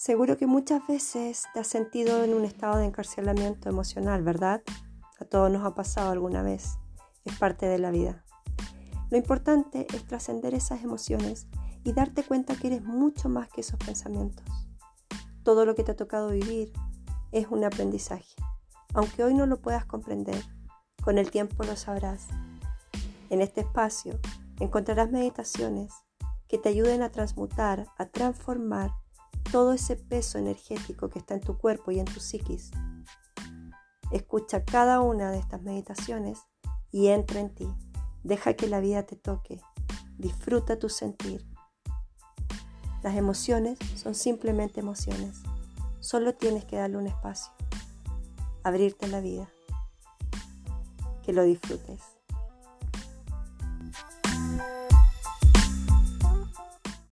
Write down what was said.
Seguro que muchas veces te has sentido en un estado de encarcelamiento emocional, ¿verdad? A todos nos ha pasado alguna vez. Es parte de la vida. Lo importante es trascender esas emociones y darte cuenta que eres mucho más que esos pensamientos. Todo lo que te ha tocado vivir es un aprendizaje. Aunque hoy no lo puedas comprender, con el tiempo lo sabrás. En este espacio encontrarás meditaciones que te ayuden a transmutar, a transformar todo ese peso energético que está en tu cuerpo y en tu psiquis. Escucha cada una de estas meditaciones y entra en ti. Deja que la vida te toque. Disfruta tu sentir. Las emociones son simplemente emociones. Solo tienes que darle un espacio. Abrirte la vida. Que lo disfrutes.